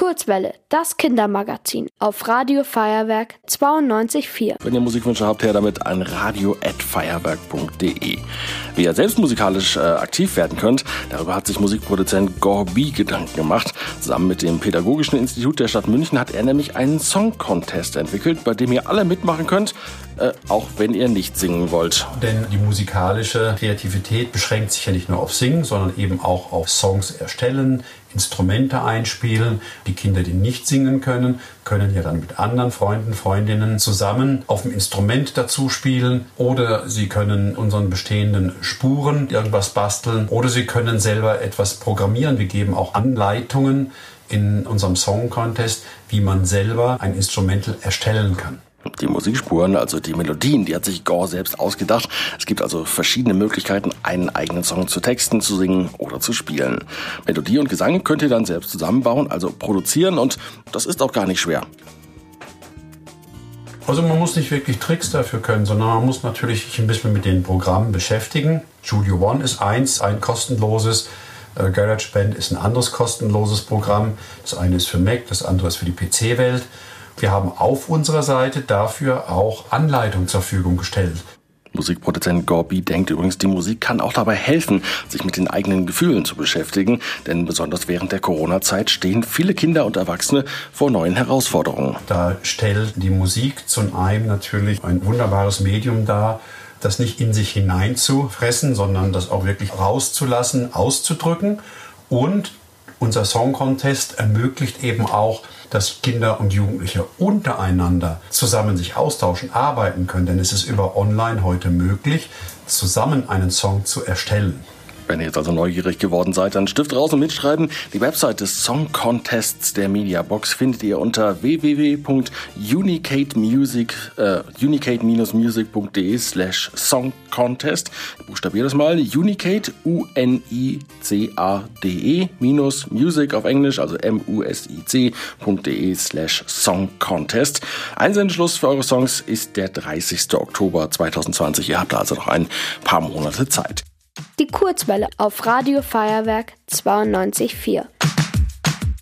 Kurzwelle, das Kindermagazin auf Radio Feuerwerk 92.4. Wenn ihr Musikwünsche habt, her damit an radio.feuerwerk.de. Wie ihr selbst musikalisch äh, aktiv werden könnt, darüber hat sich Musikproduzent Gorbi Gedanken gemacht. Zusammen mit dem Pädagogischen Institut der Stadt München hat er nämlich einen Song-Contest entwickelt, bei dem ihr alle mitmachen könnt, äh, auch wenn ihr nicht singen wollt. Denn die musikalische Kreativität beschränkt sich ja nicht nur auf Singen, sondern eben auch auf Songs erstellen, Instrumente einspielen. Die Kinder, die nicht singen können, können ja dann mit anderen Freunden, Freundinnen zusammen auf dem Instrument dazu spielen oder sie können unseren bestehenden Spuren irgendwas basteln oder sie können selber etwas programmieren. Wir geben auch Anleitungen in unserem Song Contest, wie man selber ein Instrumental erstellen kann. Die Musikspuren, also die Melodien, die hat sich Gore selbst ausgedacht. Es gibt also verschiedene Möglichkeiten, einen eigenen Song zu texten, zu singen oder zu spielen. Melodie und Gesang könnt ihr dann selbst zusammenbauen, also produzieren und das ist auch gar nicht schwer. Also man muss nicht wirklich Tricks dafür können, sondern man muss natürlich sich ein bisschen mit den Programmen beschäftigen. Studio One ist eins, ein kostenloses. Äh, GarageBand ist ein anderes kostenloses Programm. Das eine ist für Mac, das andere ist für die PC-Welt. Wir haben auf unserer Seite dafür auch Anleitungen zur Verfügung gestellt. Musikproduzent Gorby denkt übrigens, die Musik kann auch dabei helfen, sich mit den eigenen Gefühlen zu beschäftigen, denn besonders während der Corona-Zeit stehen viele Kinder und Erwachsene vor neuen Herausforderungen. Da stellt die Musik zum einen natürlich ein wunderbares Medium dar, das nicht in sich hineinzufressen, sondern das auch wirklich rauszulassen, auszudrücken und unser Song Contest ermöglicht eben auch, dass Kinder und Jugendliche untereinander zusammen sich austauschen, arbeiten können. Denn es ist über Online heute möglich, zusammen einen Song zu erstellen. Wenn ihr jetzt also neugierig geworden seid, dann Stift raus und mitschreiben. Die Website des Song Contests der Mediabox findet ihr unter www.unicatemusic äh, unicate-music.de slash Song Contest. Buchstabier das mal. Unicate, U-N-I-C-A-D-E minus Music auf Englisch, also M-U-S-I-C.de slash Song Contest. Einsendeschluss für eure Songs ist der 30. Oktober 2020. Ihr habt also noch ein paar Monate Zeit. Die Kurzwelle auf Radio Feuerwerk 92.4.